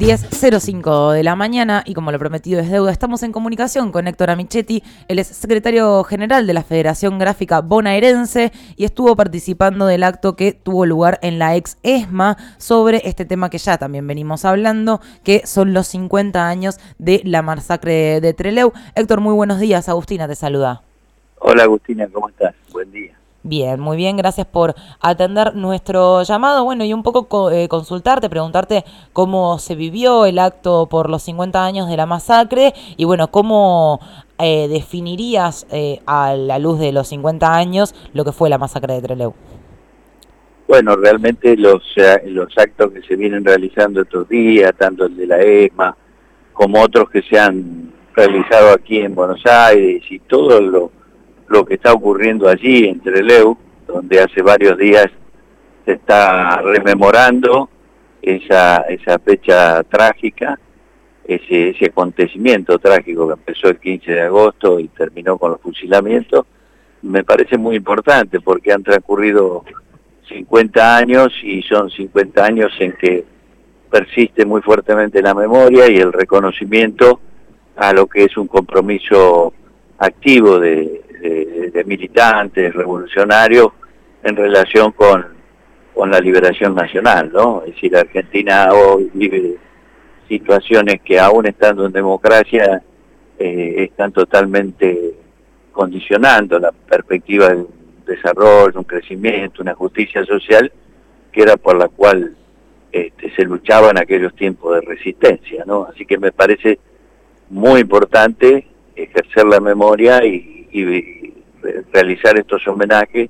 10.05 de la mañana y como lo prometido es deuda, estamos en comunicación con Héctor Amichetti, él es secretario general de la Federación Gráfica Bonaerense y estuvo participando del acto que tuvo lugar en la ex ESMA sobre este tema que ya también venimos hablando, que son los 50 años de la masacre de Treleu. Héctor, muy buenos días, Agustina te saluda. Hola Agustina, ¿cómo estás? Buen día. Bien, muy bien, gracias por atender nuestro llamado. Bueno, y un poco eh, consultarte, preguntarte cómo se vivió el acto por los 50 años de la masacre y bueno, cómo eh, definirías eh, a la luz de los 50 años lo que fue la masacre de Trelew. Bueno, realmente los, los actos que se vienen realizando estos días, tanto el de la ESMA como otros que se han realizado aquí en Buenos Aires y todo lo lo que está ocurriendo allí en Treleu, donde hace varios días se está rememorando esa, esa fecha trágica, ese, ese acontecimiento trágico que empezó el 15 de agosto y terminó con los fusilamientos, me parece muy importante porque han transcurrido 50 años y son 50 años en que persiste muy fuertemente la memoria y el reconocimiento a lo que es un compromiso activo de, de, militantes revolucionarios en relación con, con la liberación nacional, ¿no? Es decir, Argentina hoy vive situaciones que aún estando en democracia eh, están totalmente condicionando la perspectiva del desarrollo, un crecimiento, una justicia social que era por la cual este, se luchaba en aquellos tiempos de resistencia, ¿no? Así que me parece muy importante ejercer la memoria y, y, realizar estos homenajes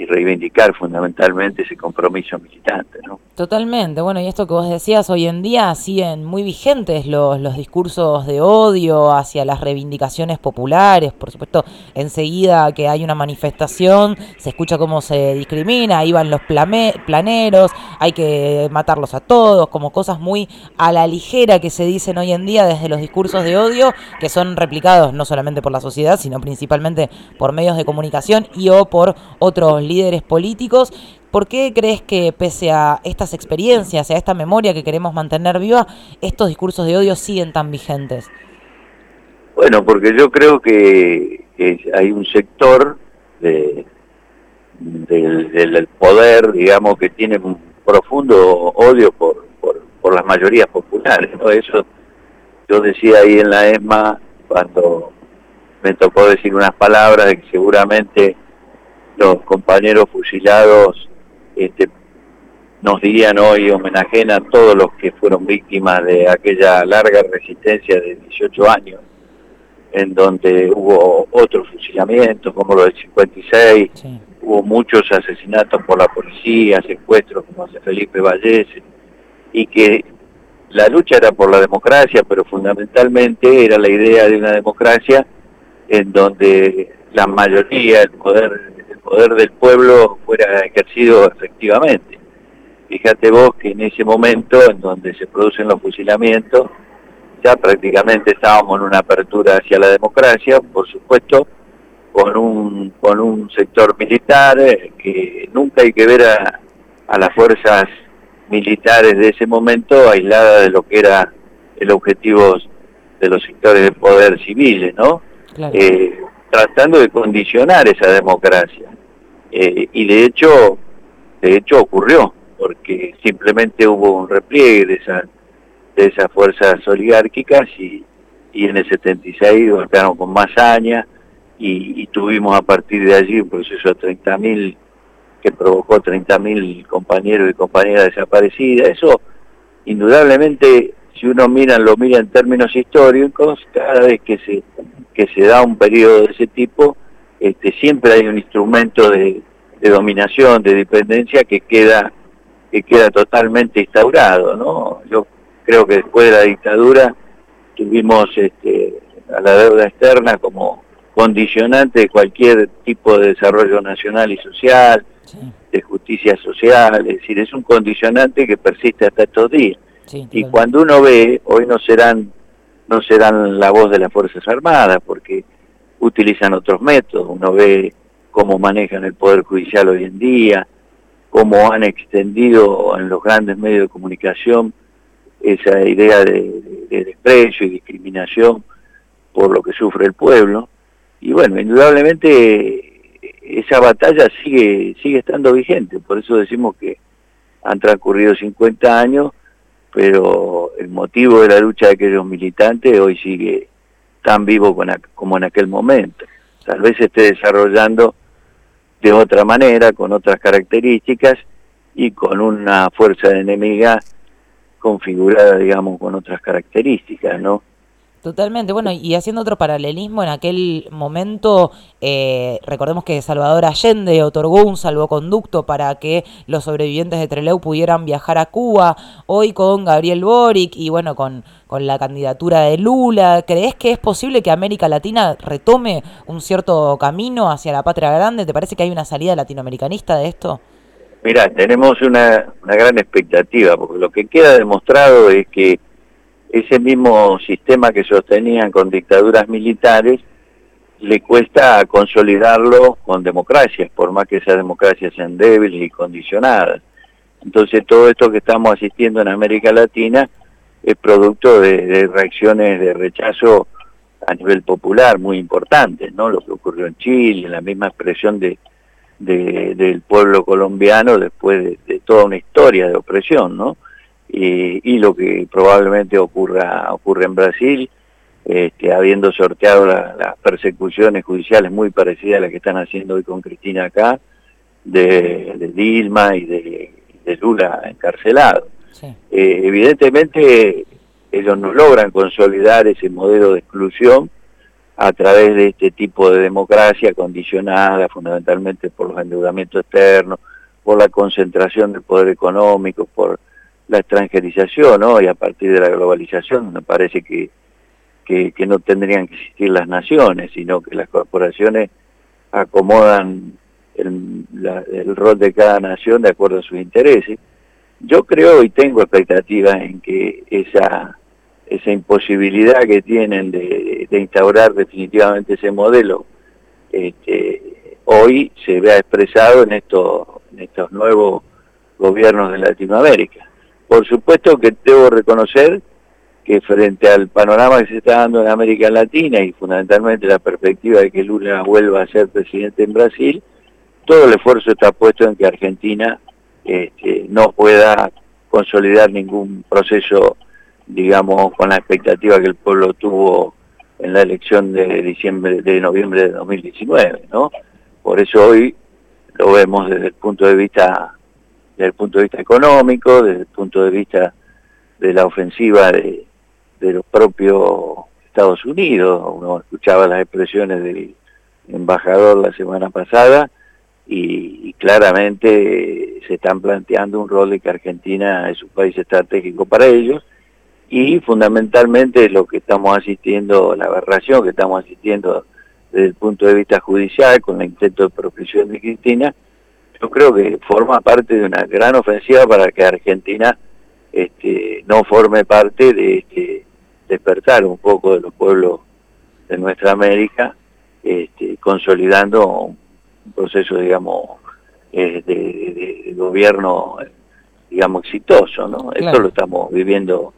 y reivindicar fundamentalmente ese compromiso militante. ¿no? Totalmente, bueno, y esto que vos decías, hoy en día siguen muy vigentes los, los discursos de odio hacia las reivindicaciones populares, por supuesto, enseguida que hay una manifestación, se escucha cómo se discrimina, ahí van los planeros, hay que matarlos a todos, como cosas muy a la ligera que se dicen hoy en día desde los discursos de odio, que son replicados no solamente por la sociedad, sino principalmente por medios de comunicación y o por otros líderes políticos. ¿Por qué crees que pese a estas experiencias, a esta memoria que queremos mantener viva, estos discursos de odio siguen tan vigentes? Bueno, porque yo creo que, hay un sector del, poder, digamos, que tiene un profundo odio por, por, las mayorías populares. ¿no? Eso yo decía ahí en la ESMA cuando me tocó decir unas palabras de que seguramente los compañeros fusilados este, nos dirían hoy homenajen a todos los que fueron víctimas de aquella larga resistencia de 18 años, en donde hubo otros fusilamientos como los del 56, hubo muchos asesinatos por la policía, secuestros como hace Felipe Vallese, y que la lucha era por la democracia, pero fundamentalmente era la idea de una democracia en donde la mayoría, el poder poder del pueblo fuera ejercido efectivamente. Fíjate vos que en ese momento en donde se producen los fusilamientos, ya prácticamente estábamos en una apertura hacia la democracia, por supuesto, con un, con un sector militar eh, que nunca hay que ver a, las fuerzas militares de ese momento aisladas de lo que era el objetivo de los sectores de poder civiles, ¿no? Eh, tratando de condicionar esa democracia. Eh, y de hecho, de hecho ocurrió, porque simplemente hubo un repliegue de, esa, de esas fuerzas oligárquicas y, y en el 76 golpearon con más haña y, tuvimos a partir de allí un proceso de 30.000 que provocó 30.000 compañeros y compañeras desaparecidas. Eso, indudablemente, si uno mira, lo mira en términos históricos, cada vez que se, que se da un periodo de ese tipo, este, siempre hay un instrumento de, dominación, de dependencia que queda, que queda totalmente instaurado, ¿no? Yo creo que después de la dictadura tuvimos este, a la deuda externa como condicionante de cualquier tipo de desarrollo nacional y social, de justicia social, es decir, es un condicionante que persiste hasta estos días. y cuando uno ve, hoy no serán, no serán la voz de las Fuerzas Armadas, porque utilizan otros métodos. Uno ve cómo manejan el Poder Judicial hoy en día, cómo han extendido en los grandes medios de comunicación esa idea de, desprecio y discriminación por lo que sufre el pueblo. Y bueno, indudablemente esa batalla sigue, sigue estando vigente, por eso decimos que han transcurrido 50 años, pero el motivo de la lucha de aquellos militantes hoy sigue tan vivo como en aquel momento. Tal vez se esté desarrollando de otra manera, con otras características y con una fuerza enemiga configurada, digamos, con otras características, ¿no? Totalmente, bueno, y haciendo otro paralelismo, en aquel momento, eh, recordemos que Salvador Allende otorgó un salvoconducto para que los sobrevivientes de Trelew pudieran viajar a Cuba, hoy con Gabriel Boric y bueno, con, con la candidatura de Lula, ¿crees que es posible que América Latina retome un cierto camino hacia la patria grande? ¿Te parece que hay una salida latinoamericanista de esto? Mira, tenemos una, una gran expectativa, porque lo que queda demostrado es que ese mismo sistema que sostenían con dictaduras militares, le cuesta consolidarlo con democracias, por más que esas democracias sean débiles y condicionadas. Entonces todo esto que estamos asistiendo en América Latina es producto de, reacciones de rechazo a nivel popular muy importantes, ¿no? Lo que ocurrió en Chile, la misma expresión de, del pueblo colombiano después de, de, toda una historia de opresión, ¿no? Y, lo que probablemente ocurra, ocurre en Brasil, este, habiendo sorteado las persecuciones judiciales muy parecidas a las que están haciendo hoy con Cristina acá, de, Dilma y de, Lula encarcelado. Eh, evidentemente ellos no logran consolidar ese modelo de exclusión a través de este tipo de democracia condicionada fundamentalmente por los endeudamientos externos, por la concentración del poder económico, por la extranjerización, ¿no? Y a partir de la globalización me parece que, que, no tendrían que existir las naciones, sino que las corporaciones acomodan el, rol de cada nación de acuerdo a sus intereses. Yo creo y tengo expectativas en que esa, esa imposibilidad que tienen de, de instaurar definitivamente ese modelo este, hoy se vea expresado en estos, en estos nuevos gobiernos de Latinoamérica. Por supuesto que debo reconocer que frente al panorama que se está dando en América Latina y fundamentalmente la perspectiva de que Lula vuelva a ser presidente en Brasil, todo el esfuerzo está puesto en que Argentina este, no pueda consolidar ningún proceso, digamos, con la expectativa que el pueblo tuvo en la elección de diciembre de noviembre de 2019, ¿no? Por eso hoy lo vemos desde el punto de vista desde el punto de vista económico, desde el punto de vista de la ofensiva de, los propios Estados Unidos. Uno escuchaba las expresiones del embajador la semana pasada y, claramente se están planteando un rol de que Argentina es un país estratégico para ellos y fundamentalmente lo que estamos asistiendo, la aberración que estamos asistiendo desde el punto de vista judicial con el intento de propiciación de Cristina, yo creo que forma parte de una gran ofensiva para que Argentina este, no forme parte de este, despertar un poco de los pueblos de nuestra América, este, consolidando un proceso, digamos, eh, de, gobierno, digamos, exitoso, ¿no? Esto lo estamos viviendo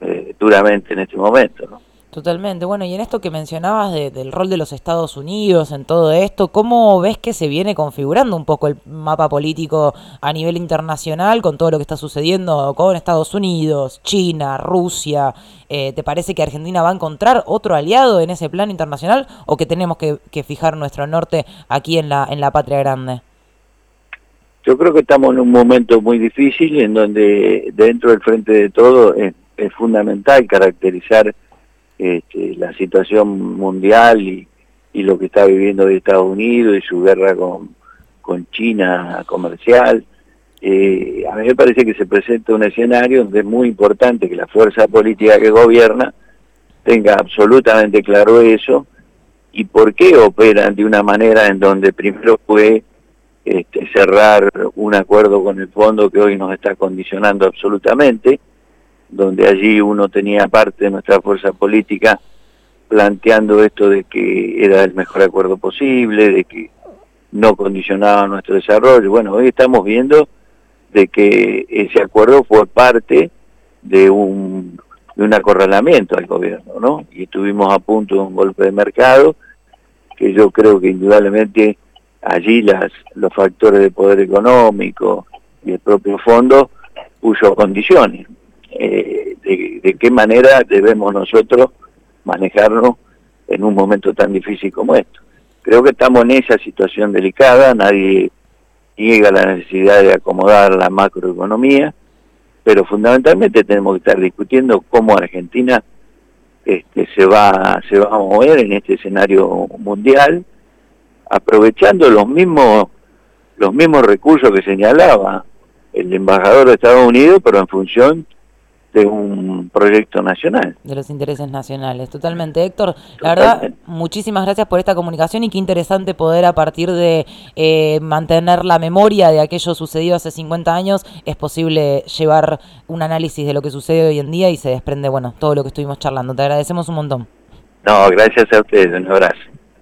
eh, duramente en este momento, ¿no? Totalmente. Bueno, y en esto que mencionabas del rol de los Estados Unidos en todo esto, ¿cómo ves que se viene configurando un poco el mapa político a nivel internacional con todo lo que está sucediendo con Estados Unidos, China, Rusia? Eh, ¿Te parece que Argentina va a encontrar otro aliado en ese plano internacional o que tenemos que, fijar nuestro norte aquí en la, en la patria grande? Yo creo que estamos en un momento muy difícil en donde dentro del frente de todo es fundamental caracterizar este, la situación mundial y, lo que está viviendo de Estados Unidos y su guerra con, con China comercial. Eh, a mí me parece que se presenta un escenario donde es muy importante que la fuerza política que gobierna tenga absolutamente claro eso y por qué operan de una manera en donde primero fue este, cerrar un acuerdo con el fondo que hoy nos está condicionando absolutamente, donde allí uno tenía parte de nuestra fuerza política planteando esto de que era el mejor acuerdo posible, de que no condicionaba nuestro desarrollo. Bueno, hoy estamos viendo de que ese acuerdo fue parte de un, de un acorralamiento al gobierno, ¿no? Y estuvimos a punto de un golpe de mercado, que yo creo que indudablemente allí las, los factores de poder económico y el propio fondo puso condiciones. Eh, de, qué manera debemos nosotros manejarnos en un momento tan difícil como esto. Creo que estamos en esa situación delicada, nadie niega la necesidad de acomodar la macroeconomía, pero fundamentalmente tenemos que estar discutiendo cómo Argentina este, se va se va a mover en este escenario mundial, aprovechando los mismos los mismos recursos que señalaba el embajador de Estados Unidos, pero en función de un proyecto nacional. De los intereses nacionales, totalmente. Héctor, la verdad, muchísimas gracias por esta comunicación y qué interesante poder a partir de eh, mantener la memoria de aquello sucedido hace 50 años, es posible llevar un análisis de lo que sucede hoy en día y se desprende, bueno, todo lo que estuvimos charlando. Te agradecemos un montón. No, gracias a ustedes, un abrazo.